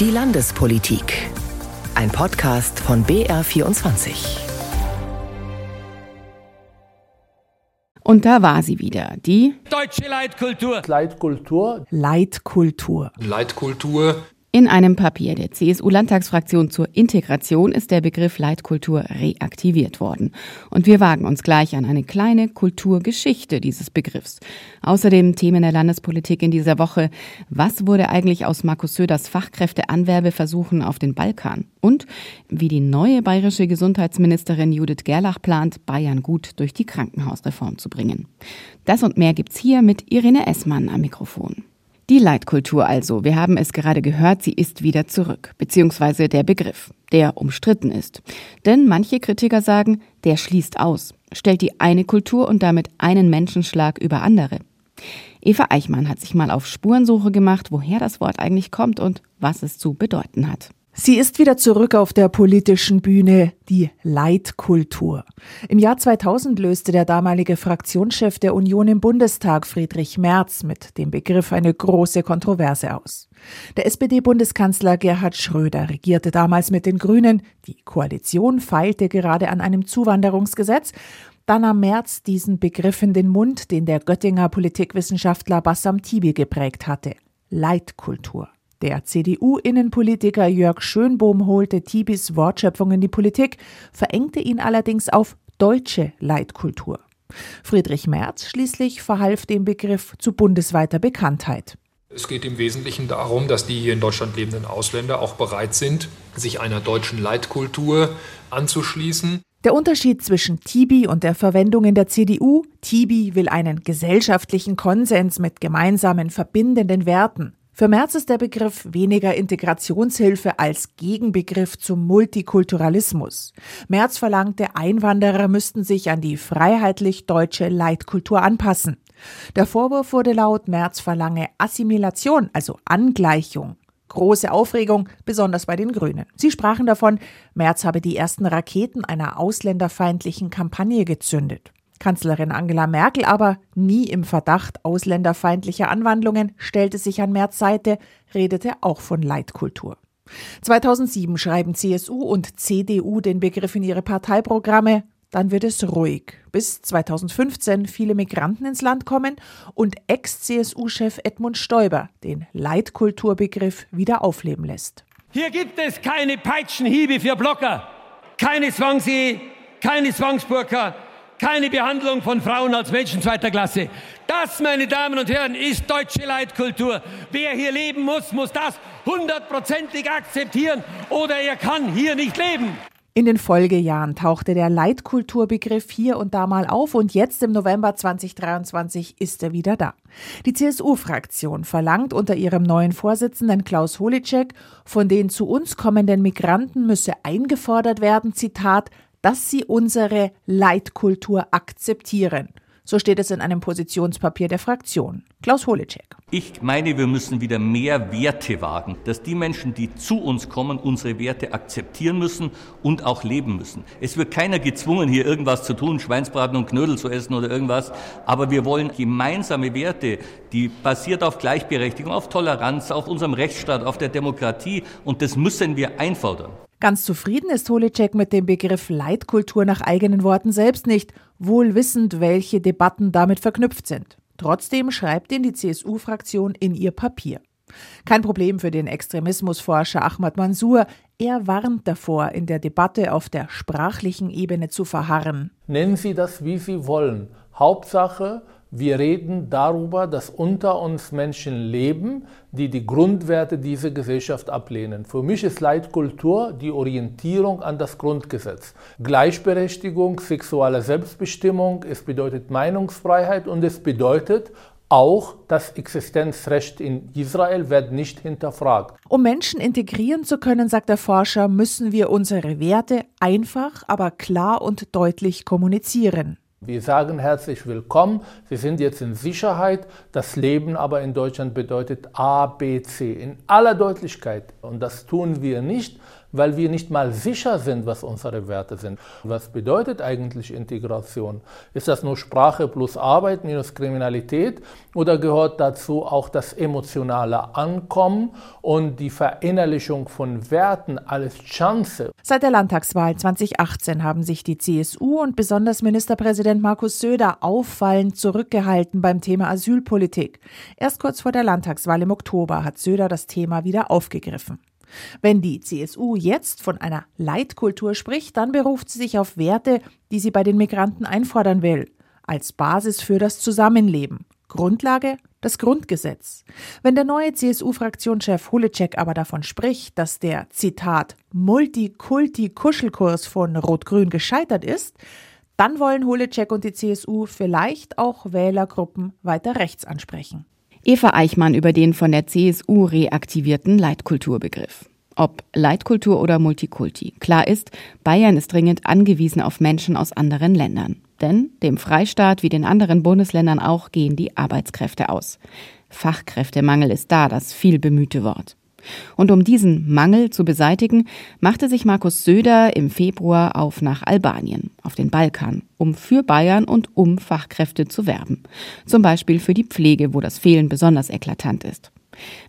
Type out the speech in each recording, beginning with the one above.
Die Landespolitik. Ein Podcast von BR24. Und da war sie wieder, die Deutsche Leitkultur. Leitkultur. Leitkultur. Leitkultur. In einem Papier der CSU-Landtagsfraktion zur Integration ist der Begriff Leitkultur reaktiviert worden. Und wir wagen uns gleich an eine kleine Kulturgeschichte dieses Begriffs. Außerdem Themen der Landespolitik in dieser Woche. Was wurde eigentlich aus Markus Söders Fachkräfteanwerbeversuchen auf den Balkan? Und wie die neue bayerische Gesundheitsministerin Judith Gerlach plant, Bayern gut durch die Krankenhausreform zu bringen. Das und mehr gibt's hier mit Irene Essmann am Mikrofon. Die Leitkultur also, wir haben es gerade gehört, sie ist wieder zurück, beziehungsweise der Begriff, der umstritten ist. Denn manche Kritiker sagen, der schließt aus, stellt die eine Kultur und damit einen Menschenschlag über andere. Eva Eichmann hat sich mal auf Spurensuche gemacht, woher das Wort eigentlich kommt und was es zu bedeuten hat. Sie ist wieder zurück auf der politischen Bühne, die Leitkultur. Im Jahr 2000 löste der damalige Fraktionschef der Union im Bundestag, Friedrich Merz, mit dem Begriff eine große Kontroverse aus. Der SPD-Bundeskanzler Gerhard Schröder regierte damals mit den Grünen. Die Koalition feilte gerade an einem Zuwanderungsgesetz. Dann nahm Merz diesen Begriff in den Mund, den der Göttinger Politikwissenschaftler Bassam Tibi geprägt hatte. Leitkultur. Der CDU-Innenpolitiker Jörg Schönbohm holte Tibis Wortschöpfung in die Politik, verengte ihn allerdings auf deutsche Leitkultur. Friedrich Merz schließlich verhalf dem Begriff zu bundesweiter Bekanntheit. Es geht im Wesentlichen darum, dass die hier in Deutschland lebenden Ausländer auch bereit sind, sich einer deutschen Leitkultur anzuschließen. Der Unterschied zwischen Tibi und der Verwendung in der CDU, Tibi will einen gesellschaftlichen Konsens mit gemeinsamen verbindenden Werten. Für Merz ist der Begriff weniger Integrationshilfe als Gegenbegriff zum Multikulturalismus. Merz verlangte, Einwanderer müssten sich an die freiheitlich-deutsche Leitkultur anpassen. Der Vorwurf wurde laut, Merz verlange Assimilation, also Angleichung. Große Aufregung, besonders bei den Grünen. Sie sprachen davon, Merz habe die ersten Raketen einer ausländerfeindlichen Kampagne gezündet. Kanzlerin Angela Merkel aber, nie im Verdacht ausländerfeindlicher Anwandlungen, stellte sich an Merz Seite, redete auch von Leitkultur. 2007 schreiben CSU und CDU den Begriff in ihre Parteiprogramme. Dann wird es ruhig, bis 2015 viele Migranten ins Land kommen und Ex-CSU-Chef Edmund Stoiber den Leitkulturbegriff wieder aufleben lässt. Hier gibt es keine Peitschenhiebe für Blocker, keine Zwangsehe, keine Zwangsburka, keine Behandlung von Frauen als Menschen zweiter Klasse. Das, meine Damen und Herren, ist deutsche Leitkultur. Wer hier leben muss, muss das hundertprozentig akzeptieren oder er kann hier nicht leben. In den Folgejahren tauchte der Leitkulturbegriff hier und da mal auf und jetzt im November 2023 ist er wieder da. Die CSU-Fraktion verlangt unter ihrem neuen Vorsitzenden Klaus Holicek, von den zu uns kommenden Migranten müsse eingefordert werden, Zitat, dass sie unsere Leitkultur akzeptieren. So steht es in einem Positionspapier der Fraktion. Klaus Holecek. Ich meine, wir müssen wieder mehr Werte wagen, dass die Menschen, die zu uns kommen, unsere Werte akzeptieren müssen und auch leben müssen. Es wird keiner gezwungen, hier irgendwas zu tun, Schweinsbraten und Knödel zu essen oder irgendwas, aber wir wollen gemeinsame Werte, die basiert auf Gleichberechtigung, auf Toleranz, auf unserem Rechtsstaat, auf der Demokratie und das müssen wir einfordern. Ganz zufrieden ist Holicek mit dem Begriff Leitkultur nach eigenen Worten selbst nicht, wohl wissend, welche Debatten damit verknüpft sind. Trotzdem schreibt ihn die CSU-Fraktion in ihr Papier. Kein Problem für den Extremismusforscher Ahmad Mansour. Er warnt davor, in der Debatte auf der sprachlichen Ebene zu verharren. Nennen Sie das, wie Sie wollen. Hauptsache, wir reden darüber, dass unter uns Menschen leben, die die Grundwerte dieser Gesellschaft ablehnen. Für mich ist Leitkultur die Orientierung an das Grundgesetz. Gleichberechtigung, sexuelle Selbstbestimmung, es bedeutet Meinungsfreiheit und es bedeutet auch das Existenzrecht in Israel wird nicht hinterfragt. Um Menschen integrieren zu können, sagt der Forscher, müssen wir unsere Werte einfach, aber klar und deutlich kommunizieren. Wir sagen herzlich willkommen, Sie sind jetzt in Sicherheit. Das Leben aber in Deutschland bedeutet A, B, C in aller Deutlichkeit. Und das tun wir nicht, weil wir nicht mal sicher sind, was unsere Werte sind. Was bedeutet eigentlich Integration? Ist das nur Sprache plus Arbeit minus Kriminalität oder gehört dazu auch das emotionale Ankommen und die Verinnerlichung von Werten als Chance? Seit der Landtagswahl 2018 haben sich die CSU und besonders Ministerpräsident Markus Söder auffallend zurückgehalten beim Thema Asylpolitik. Erst kurz vor der Landtagswahl im Oktober hat Söder das Thema wieder aufgegriffen. Wenn die CSU jetzt von einer Leitkultur spricht, dann beruft sie sich auf Werte, die sie bei den Migranten einfordern will, als Basis für das Zusammenleben. Grundlage das Grundgesetz. Wenn der neue CSU-Fraktionschef Hulecek aber davon spricht, dass der Zitat Multikulti-Kuschelkurs von Rot-Grün gescheitert ist, dann wollen Hulecek und die CSU vielleicht auch Wählergruppen weiter rechts ansprechen. Eva Eichmann über den von der CSU reaktivierten Leitkulturbegriff. Ob Leitkultur oder Multikulti. Klar ist, Bayern ist dringend angewiesen auf Menschen aus anderen Ländern. Denn dem Freistaat wie den anderen Bundesländern auch gehen die Arbeitskräfte aus. Fachkräftemangel ist da das viel bemühte Wort. Und um diesen Mangel zu beseitigen, machte sich Markus Söder im Februar auf nach Albanien, auf den Balkan, um für Bayern und um Fachkräfte zu werben. Zum Beispiel für die Pflege, wo das Fehlen besonders eklatant ist.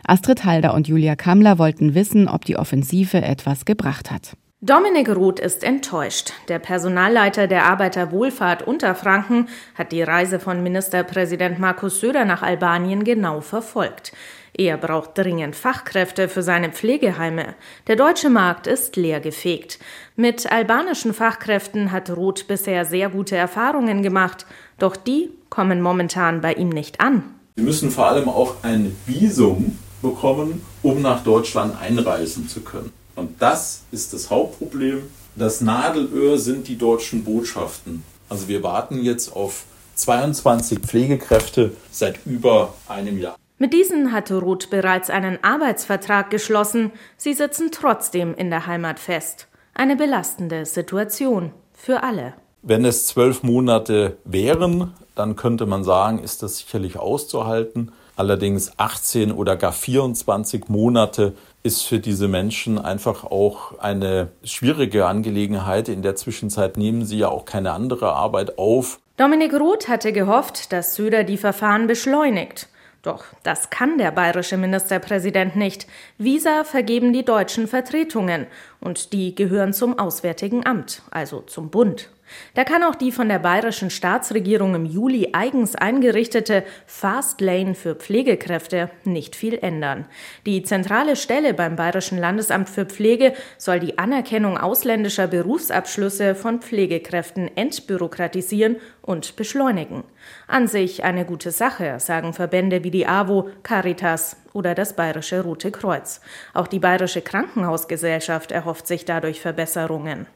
Astrid Halder und Julia Kammler wollten wissen, ob die Offensive etwas gebracht hat. Dominik Roth ist enttäuscht. Der Personalleiter der Arbeiterwohlfahrt Unterfranken hat die Reise von Ministerpräsident Markus Söder nach Albanien genau verfolgt. Er braucht dringend Fachkräfte für seine Pflegeheime. Der deutsche Markt ist leergefegt. Mit albanischen Fachkräften hat Roth bisher sehr gute Erfahrungen gemacht, doch die kommen momentan bei ihm nicht an. Sie müssen vor allem auch ein Visum bekommen, um nach Deutschland einreisen zu können. Und das ist das Hauptproblem. Das Nadelöhr sind die deutschen Botschaften. Also wir warten jetzt auf 22 Pflegekräfte seit über einem Jahr. Mit diesen hatte Ruth bereits einen Arbeitsvertrag geschlossen. Sie sitzen trotzdem in der Heimat fest. Eine belastende Situation für alle. Wenn es zwölf Monate wären, dann könnte man sagen, ist das sicherlich auszuhalten. Allerdings 18 oder gar 24 Monate ist für diese Menschen einfach auch eine schwierige Angelegenheit. In der Zwischenzeit nehmen sie ja auch keine andere Arbeit auf. Dominik Roth hatte gehofft, dass Söder die Verfahren beschleunigt. Doch das kann der bayerische Ministerpräsident nicht. Visa vergeben die deutschen Vertretungen und die gehören zum Auswärtigen Amt, also zum Bund. Da kann auch die von der bayerischen Staatsregierung im Juli eigens eingerichtete Fast Lane für Pflegekräfte nicht viel ändern. Die zentrale Stelle beim Bayerischen Landesamt für Pflege soll die Anerkennung ausländischer Berufsabschlüsse von Pflegekräften entbürokratisieren und beschleunigen. An sich eine gute Sache, sagen Verbände wie die AWO, Caritas oder das Bayerische Rote Kreuz. Auch die Bayerische Krankenhausgesellschaft erhofft sich dadurch Verbesserungen.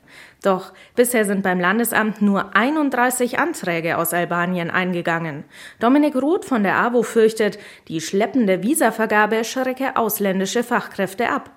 Doch bisher sind beim Landesamt nur 31 Anträge aus Albanien eingegangen. Dominik Roth von der AWO fürchtet, die schleppende Visavergabe schrecke ausländische Fachkräfte ab.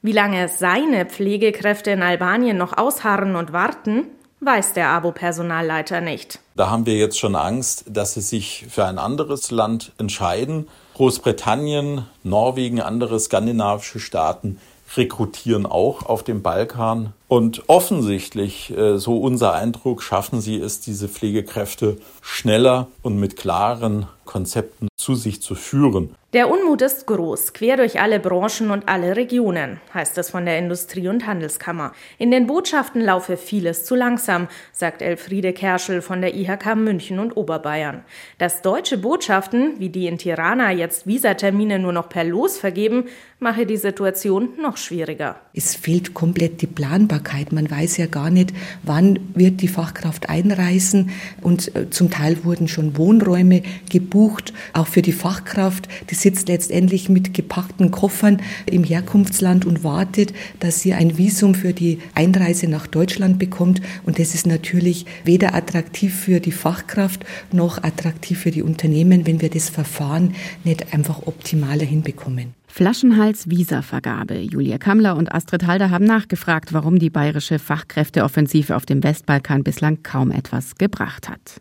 Wie lange seine Pflegekräfte in Albanien noch ausharren und warten, weiß der AWO-Personalleiter nicht. Da haben wir jetzt schon Angst, dass sie sich für ein anderes Land entscheiden. Großbritannien, Norwegen, andere skandinavische Staaten rekrutieren auch auf dem Balkan. Und offensichtlich, äh, so unser Eindruck, schaffen sie es, diese Pflegekräfte schneller und mit klaren Konzepten zu sich zu führen. Der Unmut ist groß, quer durch alle Branchen und alle Regionen, heißt es von der Industrie- und Handelskammer. In den Botschaften laufe vieles zu langsam, sagt Elfriede Kerschel von der IHK München und Oberbayern. Dass deutsche Botschaften, wie die in Tirana, jetzt Visatermine nur noch per Los vergeben, mache die Situation noch schwieriger. Es fehlt komplett die Planbarkeit. Man weiß ja gar nicht, wann wird die Fachkraft einreisen. Und äh, zum Teil wurden schon Wohnräume gebucht, auch für die Fachkraft. Die sitzt letztendlich mit gepackten Koffern im Herkunftsland und wartet, dass sie ein Visum für die Einreise nach Deutschland bekommt. Und das ist natürlich weder attraktiv für die Fachkraft noch attraktiv für die Unternehmen, wenn wir das Verfahren nicht einfach optimaler hinbekommen. Flaschenhals-Visa-Vergabe. Julia Kammler und Astrid Halder haben nachgefragt, warum die bayerische Fachkräfteoffensive auf dem Westbalkan bislang kaum etwas gebracht hat.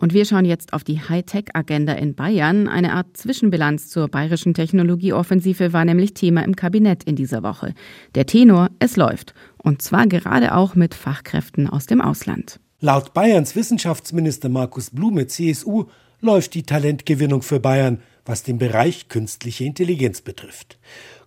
Und wir schauen jetzt auf die Hightech-Agenda in Bayern. Eine Art Zwischenbilanz zur bayerischen Technologieoffensive war nämlich Thema im Kabinett in dieser Woche. Der Tenor, es läuft. Und zwar gerade auch mit Fachkräften aus dem Ausland. Laut Bayerns Wissenschaftsminister Markus Blume, CSU, läuft die Talentgewinnung für Bayern, was den Bereich künstliche Intelligenz betrifft.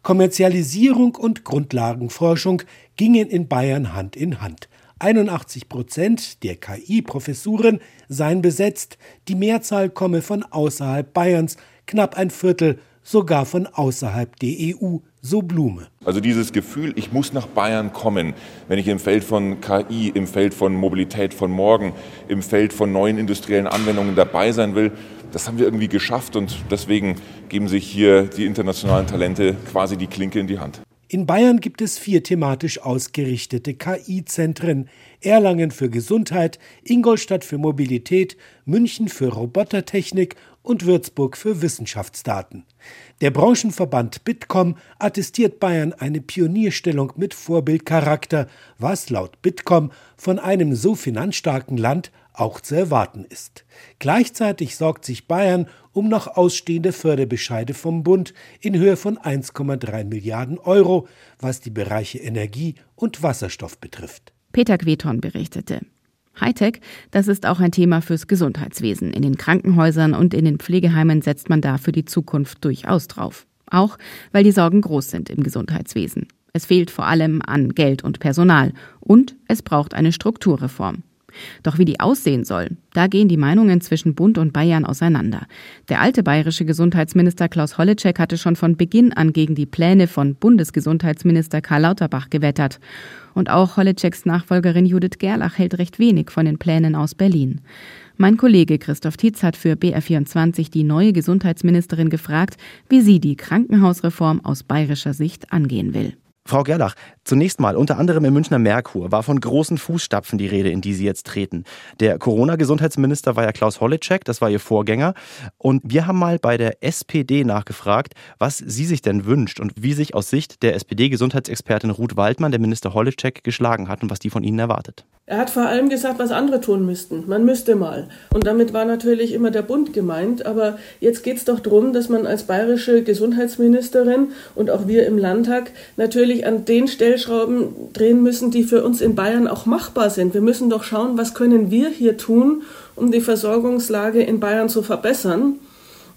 Kommerzialisierung und Grundlagenforschung gingen in Bayern Hand in Hand. 81 Prozent der KI-Professuren seien besetzt, die Mehrzahl komme von außerhalb Bayerns, knapp ein Viertel sogar von außerhalb der EU, so Blume. Also dieses Gefühl, ich muss nach Bayern kommen, wenn ich im Feld von KI, im Feld von Mobilität von morgen, im Feld von neuen industriellen Anwendungen dabei sein will, das haben wir irgendwie geschafft und deswegen geben sich hier die internationalen Talente quasi die Klinke in die Hand. In Bayern gibt es vier thematisch ausgerichtete KI-Zentren. Erlangen für Gesundheit, Ingolstadt für Mobilität, München für Robotertechnik und Würzburg für Wissenschaftsdaten. Der Branchenverband Bitkom attestiert Bayern eine Pionierstellung mit Vorbildcharakter, was laut Bitkom von einem so finanzstarken Land auch zu erwarten ist. Gleichzeitig sorgt sich Bayern um noch ausstehende Förderbescheide vom Bund in Höhe von 1,3 Milliarden Euro, was die Bereiche Energie und Wasserstoff betrifft. Peter Queton berichtete. Hightech, das ist auch ein Thema fürs Gesundheitswesen. In den Krankenhäusern und in den Pflegeheimen setzt man da für die Zukunft durchaus drauf. Auch weil die Sorgen groß sind im Gesundheitswesen. Es fehlt vor allem an Geld und Personal und es braucht eine Strukturreform. Doch wie die aussehen soll, da gehen die Meinungen zwischen Bund und Bayern auseinander. Der alte bayerische Gesundheitsminister Klaus Holleczek hatte schon von Beginn an gegen die Pläne von Bundesgesundheitsminister Karl Lauterbach gewettert. Und auch Holletzeks Nachfolgerin Judith Gerlach hält recht wenig von den Plänen aus Berlin. Mein Kollege Christoph Tietz hat für BR24 die neue Gesundheitsministerin gefragt, wie sie die Krankenhausreform aus bayerischer Sicht angehen will. Frau Gerlach, zunächst mal, unter anderem im Münchner Merkur war von großen Fußstapfen die Rede, in die Sie jetzt treten. Der Corona-Gesundheitsminister war ja Klaus Holleczek, das war Ihr Vorgänger. Und wir haben mal bei der SPD nachgefragt, was sie sich denn wünscht und wie sich aus Sicht der SPD-Gesundheitsexpertin Ruth Waldmann der Minister Holleczek geschlagen hat und was die von Ihnen erwartet. Er hat vor allem gesagt, was andere tun müssten. Man müsste mal. Und damit war natürlich immer der Bund gemeint. Aber jetzt geht es doch darum, dass man als bayerische Gesundheitsministerin und auch wir im Landtag natürlich an den Stellschrauben drehen müssen, die für uns in Bayern auch machbar sind. Wir müssen doch schauen, was können wir hier tun, um die Versorgungslage in Bayern zu verbessern.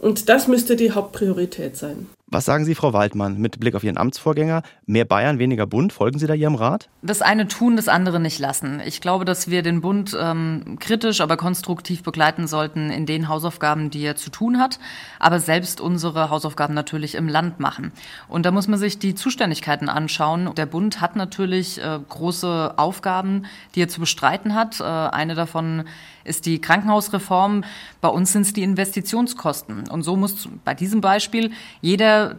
Und das müsste die Hauptpriorität sein. Was sagen Sie, Frau Waldmann, mit Blick auf Ihren Amtsvorgänger? Mehr Bayern, weniger Bund? Folgen Sie da Ihrem Rat? Das eine tun, das andere nicht lassen. Ich glaube, dass wir den Bund ähm, kritisch, aber konstruktiv begleiten sollten in den Hausaufgaben, die er zu tun hat, aber selbst unsere Hausaufgaben natürlich im Land machen. Und da muss man sich die Zuständigkeiten anschauen. Der Bund hat natürlich äh, große Aufgaben, die er zu bestreiten hat. Äh, eine davon ist die Krankenhausreform. Bei uns sind es die Investitionskosten. Und so muss bei diesem Beispiel jeder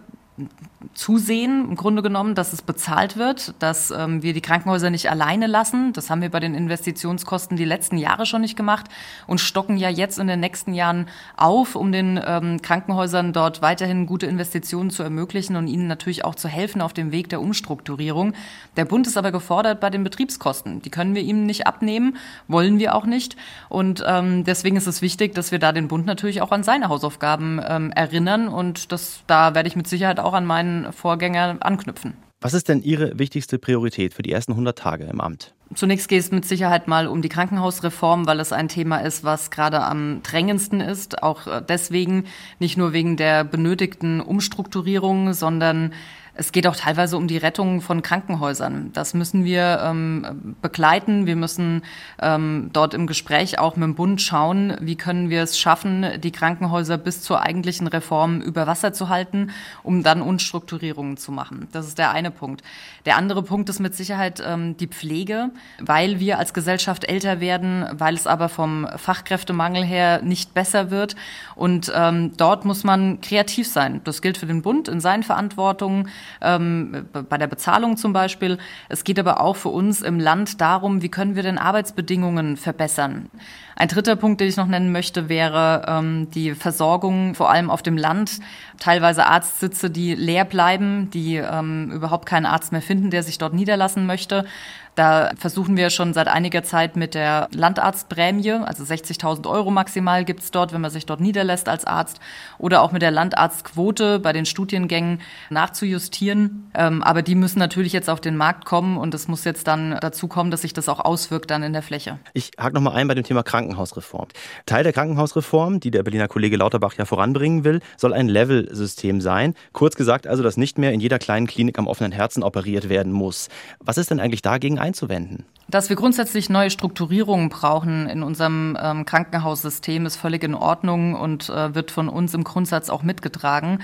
zusehen, im Grunde genommen, dass es bezahlt wird, dass ähm, wir die Krankenhäuser nicht alleine lassen. Das haben wir bei den Investitionskosten die letzten Jahre schon nicht gemacht und stocken ja jetzt in den nächsten Jahren auf, um den ähm, Krankenhäusern dort weiterhin gute Investitionen zu ermöglichen und ihnen natürlich auch zu helfen auf dem Weg der Umstrukturierung. Der Bund ist aber gefordert bei den Betriebskosten. Die können wir ihm nicht abnehmen, wollen wir auch nicht. Und ähm, deswegen ist es wichtig, dass wir da den Bund natürlich auch an seine Hausaufgaben ähm, erinnern. Und das, da werde ich mit Sicherheit auch an meinen Vorgänger anknüpfen. Was ist denn Ihre wichtigste Priorität für die ersten 100 Tage im Amt? Zunächst geht es mit Sicherheit mal um die Krankenhausreform, weil es ein Thema ist, was gerade am drängendsten ist. Auch äh, deswegen, nicht nur wegen der benötigten Umstrukturierung, sondern es geht auch teilweise um die Rettung von Krankenhäusern. Das müssen wir ähm, begleiten. Wir müssen ähm, dort im Gespräch auch mit dem Bund schauen, wie können wir es schaffen, die Krankenhäuser bis zur eigentlichen Reform über Wasser zu halten, um dann Unstrukturierungen zu machen. Das ist der eine Punkt. Der andere Punkt ist mit Sicherheit ähm, die Pflege, weil wir als Gesellschaft älter werden, weil es aber vom Fachkräftemangel her nicht besser wird. Und ähm, dort muss man kreativ sein. Das gilt für den Bund in seinen Verantwortungen ähm, bei der Bezahlung zum Beispiel. Es geht aber auch für uns im Land darum, wie können wir denn Arbeitsbedingungen verbessern. Ein dritter Punkt, den ich noch nennen möchte, wäre ähm, die Versorgung, vor allem auf dem Land. Teilweise Arztsitze, die leer bleiben, die ähm, überhaupt keinen Arzt mehr finden, der sich dort niederlassen möchte. Da versuchen wir schon seit einiger Zeit mit der Landarztprämie, also 60.000 Euro maximal gibt's dort, wenn man sich dort niederlässt als Arzt, oder auch mit der Landarztquote bei den Studiengängen nachzujustieren. Ähm, aber die müssen natürlich jetzt auf den Markt kommen und es muss jetzt dann dazu kommen, dass sich das auch auswirkt dann in der Fläche. Ich hake nochmal ein bei dem Thema Krankenhausreform. Teil der Krankenhausreform, die der Berliner Kollege Lauterbach ja voranbringen will, soll ein Level-System sein. Kurz gesagt also, dass nicht mehr in jeder kleinen Klinik am offenen Herzen operiert werden muss. Was ist denn eigentlich dagegen einzuwenden? Dass wir grundsätzlich neue Strukturierungen brauchen in unserem ähm, Krankenhaussystem, ist völlig in Ordnung und äh, wird von uns im Grundsatz auch mitgetragen.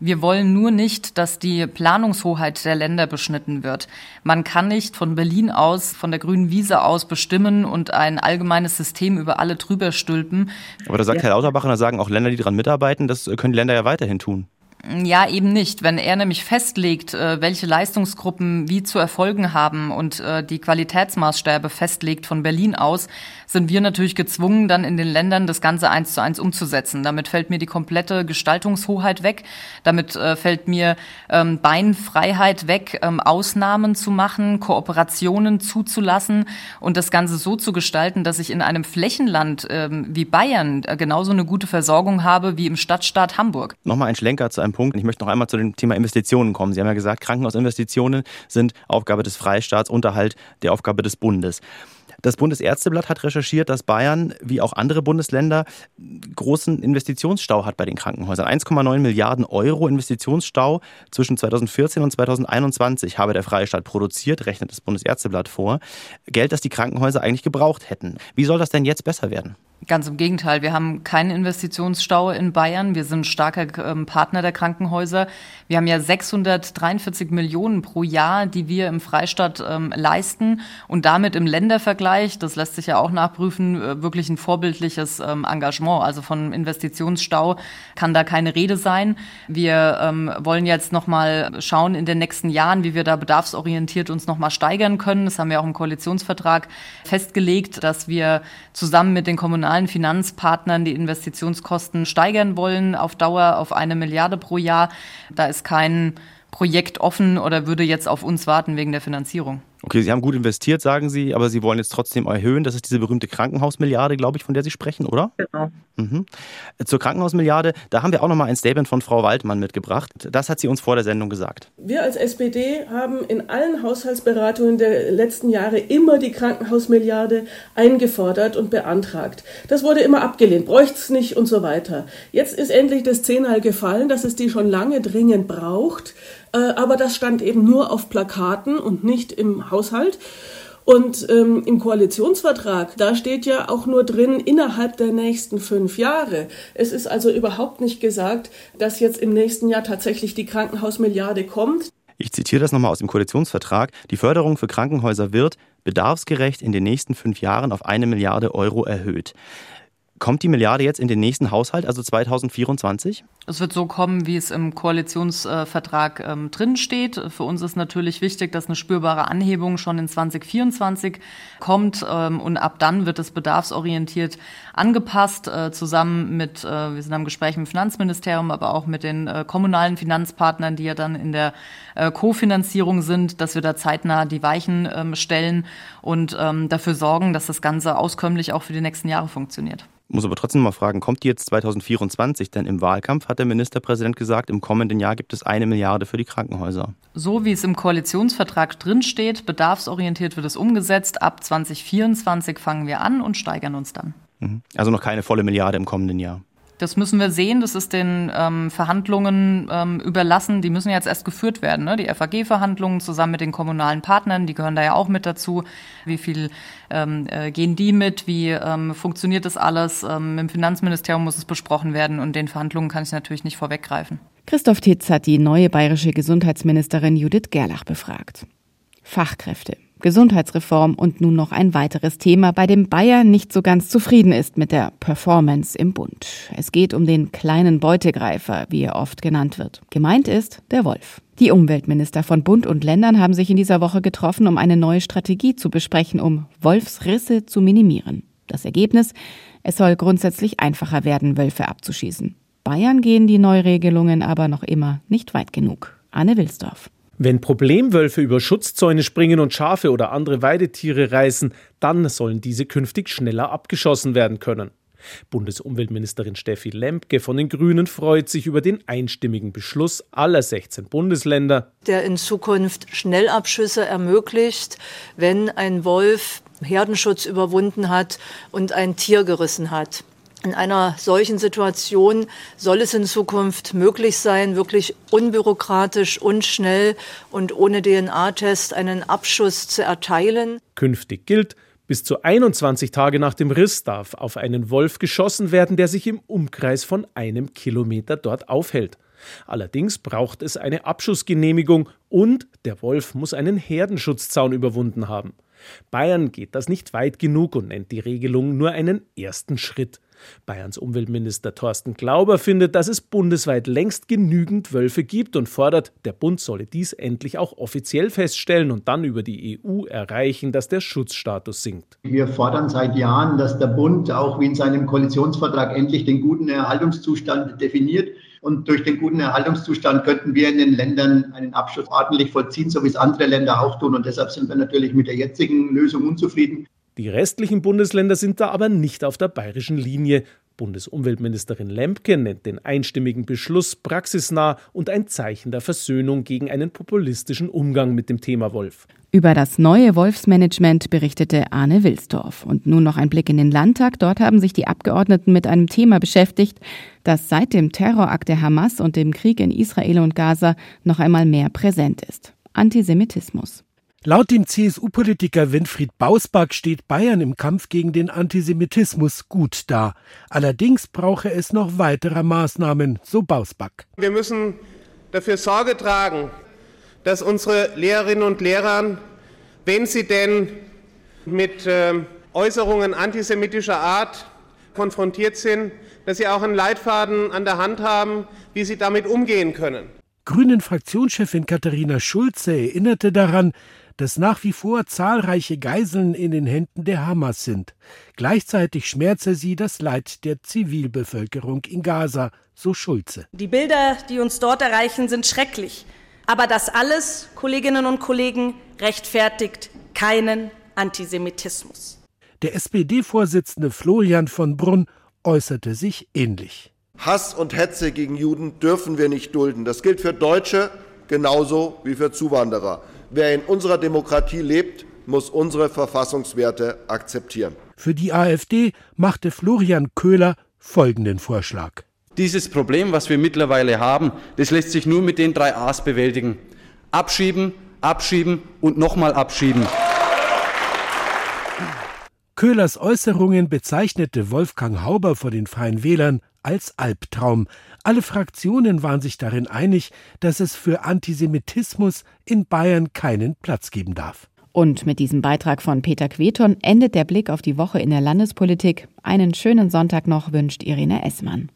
Wir wollen nur nicht, dass die Planungshoheit der Länder beschnitten wird. Man kann nicht von Berlin aus, von der grünen Wiese aus bestimmen und ein allgemeines System über alle drüber stülpen. Aber da sagt ja. Herr Lauterbach, und da sagen auch Länder, die daran mitarbeiten, das können die Länder ja weiterhin tun. Ja, eben nicht. Wenn er nämlich festlegt, äh, welche Leistungsgruppen wie zu erfolgen haben und äh, die Qualitätsmaßstäbe festlegt von Berlin aus, sind wir natürlich gezwungen, dann in den Ländern das Ganze eins zu eins umzusetzen. Damit fällt mir die komplette Gestaltungshoheit weg. Damit äh, fällt mir ähm, Beinfreiheit weg, ähm, Ausnahmen zu machen, Kooperationen zuzulassen und das Ganze so zu gestalten, dass ich in einem Flächenland ähm, wie Bayern genauso eine gute Versorgung habe wie im Stadtstaat Hamburg. Nochmal ein Schlenker zu einem Punkt. Ich möchte noch einmal zu dem Thema Investitionen kommen. Sie haben ja gesagt, Krankenhausinvestitionen sind Aufgabe des Freistaats, Unterhalt der Aufgabe des Bundes. Das Bundesärzteblatt hat recherchiert, dass Bayern, wie auch andere Bundesländer, großen Investitionsstau hat bei den Krankenhäusern. 1,9 Milliarden Euro Investitionsstau zwischen 2014 und 2021 habe der Freistaat produziert, rechnet das Bundesärzteblatt vor. Geld, das die Krankenhäuser eigentlich gebraucht hätten. Wie soll das denn jetzt besser werden? Ganz im Gegenteil. Wir haben keinen Investitionsstau in Bayern. Wir sind starker ähm, Partner der Krankenhäuser. Wir haben ja 643 Millionen pro Jahr, die wir im Freistaat ähm, leisten und damit im Ländervergleich, das lässt sich ja auch nachprüfen, äh, wirklich ein vorbildliches ähm, Engagement. Also von Investitionsstau kann da keine Rede sein. Wir ähm, wollen jetzt noch mal schauen in den nächsten Jahren, wie wir da bedarfsorientiert uns noch mal steigern können. Das haben wir auch im Koalitionsvertrag festgelegt, dass wir zusammen mit den kommunalen kommunalen Finanzpartnern die Investitionskosten steigern wollen auf Dauer auf eine Milliarde pro Jahr. Da ist kein Projekt offen oder würde jetzt auf uns warten wegen der Finanzierung. Okay, Sie haben gut investiert, sagen Sie, aber Sie wollen jetzt trotzdem erhöhen. Das ist diese berühmte Krankenhausmilliarde, glaube ich, von der Sie sprechen, oder? Genau. Mhm. Zur Krankenhausmilliarde, da haben wir auch noch mal ein Statement von Frau Waldmann mitgebracht. Das hat sie uns vor der Sendung gesagt. Wir als SPD haben in allen Haushaltsberatungen der letzten Jahre immer die Krankenhausmilliarde eingefordert und beantragt. Das wurde immer abgelehnt, bräuchte es nicht und so weiter. Jetzt ist endlich das Zehnal gefallen, dass es die schon lange dringend braucht. Äh, aber das stand eben nur auf Plakaten und nicht im Haushalt. Und ähm, im Koalitionsvertrag, da steht ja auch nur drin, innerhalb der nächsten fünf Jahre. Es ist also überhaupt nicht gesagt, dass jetzt im nächsten Jahr tatsächlich die Krankenhausmilliarde kommt. Ich zitiere das nochmal aus dem Koalitionsvertrag. Die Förderung für Krankenhäuser wird bedarfsgerecht in den nächsten fünf Jahren auf eine Milliarde Euro erhöht. Kommt die Milliarde jetzt in den nächsten Haushalt, also 2024? Es wird so kommen, wie es im Koalitionsvertrag ähm, drin steht. Für uns ist natürlich wichtig, dass eine spürbare Anhebung schon in 2024 kommt ähm, und ab dann wird es bedarfsorientiert angepasst, äh, zusammen mit, äh, wir sind am Gespräch mit dem Finanzministerium, aber auch mit den äh, kommunalen Finanzpartnern, die ja dann in der äh, Kofinanzierung sind, dass wir da zeitnah die Weichen ähm, stellen und ähm, dafür sorgen, dass das Ganze auskömmlich auch für die nächsten Jahre funktioniert muss aber trotzdem mal fragen, kommt die jetzt 2024? Denn im Wahlkampf hat der Ministerpräsident gesagt, im kommenden Jahr gibt es eine Milliarde für die Krankenhäuser. So wie es im Koalitionsvertrag drinsteht, bedarfsorientiert wird es umgesetzt. Ab 2024 fangen wir an und steigern uns dann. Mhm. Also noch keine volle Milliarde im kommenden Jahr. Das müssen wir sehen. Das ist den ähm, Verhandlungen ähm, überlassen. Die müssen jetzt erst geführt werden. Ne? Die FAG-Verhandlungen zusammen mit den kommunalen Partnern, die gehören da ja auch mit dazu. Wie viel ähm, äh, gehen die mit? Wie ähm, funktioniert das alles? Ähm, Im Finanzministerium muss es besprochen werden und den Verhandlungen kann ich natürlich nicht vorweggreifen. Christoph Titz hat die neue bayerische Gesundheitsministerin Judith Gerlach befragt. Fachkräfte. Gesundheitsreform und nun noch ein weiteres Thema, bei dem Bayern nicht so ganz zufrieden ist mit der Performance im Bund. Es geht um den kleinen Beutegreifer, wie er oft genannt wird. Gemeint ist der Wolf. Die Umweltminister von Bund und Ländern haben sich in dieser Woche getroffen, um eine neue Strategie zu besprechen, um Wolfsrisse zu minimieren. Das Ergebnis? Es soll grundsätzlich einfacher werden, Wölfe abzuschießen. Bayern gehen die Neuregelungen aber noch immer nicht weit genug. Anne Wilsdorf. Wenn Problemwölfe über Schutzzäune springen und Schafe oder andere Weidetiere reißen, dann sollen diese künftig schneller abgeschossen werden können. Bundesumweltministerin Steffi Lempke von den Grünen freut sich über den einstimmigen Beschluss aller 16 Bundesländer, der in Zukunft Schnellabschüsse ermöglicht, wenn ein Wolf Herdenschutz überwunden hat und ein Tier gerissen hat. In einer solchen Situation soll es in Zukunft möglich sein, wirklich unbürokratisch und schnell und ohne DNA-Test einen Abschuss zu erteilen. Künftig gilt, bis zu 21 Tage nach dem Riss darf auf einen Wolf geschossen werden, der sich im Umkreis von einem Kilometer dort aufhält. Allerdings braucht es eine Abschussgenehmigung und der Wolf muss einen Herdenschutzzaun überwunden haben. Bayern geht das nicht weit genug und nennt die Regelung nur einen ersten Schritt. Bayerns Umweltminister Thorsten Glauber findet, dass es bundesweit längst genügend Wölfe gibt und fordert, der Bund solle dies endlich auch offiziell feststellen und dann über die EU erreichen, dass der Schutzstatus sinkt. Wir fordern seit Jahren, dass der Bund auch wie in seinem Koalitionsvertrag endlich den guten Erhaltungszustand definiert. Und durch den guten Erhaltungszustand könnten wir in den Ländern einen Abschluss ordentlich vollziehen, so wie es andere Länder auch tun. Und deshalb sind wir natürlich mit der jetzigen Lösung unzufrieden. Die restlichen Bundesländer sind da aber nicht auf der bayerischen Linie. Bundesumweltministerin Lempke nennt den einstimmigen Beschluss praxisnah und ein Zeichen der Versöhnung gegen einen populistischen Umgang mit dem Thema Wolf. Über das neue Wolfsmanagement berichtete Arne Wilsdorf. Und nun noch ein Blick in den Landtag. Dort haben sich die Abgeordneten mit einem Thema beschäftigt, das seit dem Terrorakt der Hamas und dem Krieg in Israel und Gaza noch einmal mehr präsent ist. Antisemitismus. Laut dem CSU-Politiker Winfried Bausback steht Bayern im Kampf gegen den Antisemitismus gut da. Allerdings brauche es noch weiterer Maßnahmen, so Bausback. Wir müssen dafür Sorge tragen, dass unsere Lehrerinnen und Lehrer, wenn sie denn mit äh, Äußerungen antisemitischer Art konfrontiert sind, dass sie auch einen Leitfaden an der Hand haben, wie sie damit umgehen können. Grünen Fraktionschefin Katharina Schulze erinnerte daran, dass nach wie vor zahlreiche Geiseln in den Händen der Hamas sind. Gleichzeitig schmerze sie das Leid der Zivilbevölkerung in Gaza, so Schulze. Die Bilder, die uns dort erreichen, sind schrecklich. Aber das alles, Kolleginnen und Kollegen, rechtfertigt keinen Antisemitismus. Der SPD-Vorsitzende Florian von Brunn äußerte sich ähnlich. Hass und Hetze gegen Juden dürfen wir nicht dulden. Das gilt für Deutsche genauso wie für Zuwanderer. Wer in unserer Demokratie lebt, muss unsere Verfassungswerte akzeptieren. Für die AfD machte Florian Köhler folgenden Vorschlag. Dieses Problem, was wir mittlerweile haben, das lässt sich nur mit den drei A's bewältigen. Abschieben, abschieben und nochmal abschieben. Köhlers Äußerungen bezeichnete Wolfgang Hauber vor den Freien Wählern als Albtraum. Alle Fraktionen waren sich darin einig, dass es für Antisemitismus in Bayern keinen Platz geben darf. Und mit diesem Beitrag von Peter Queton endet der Blick auf die Woche in der Landespolitik. Einen schönen Sonntag noch wünscht Irene Essmann.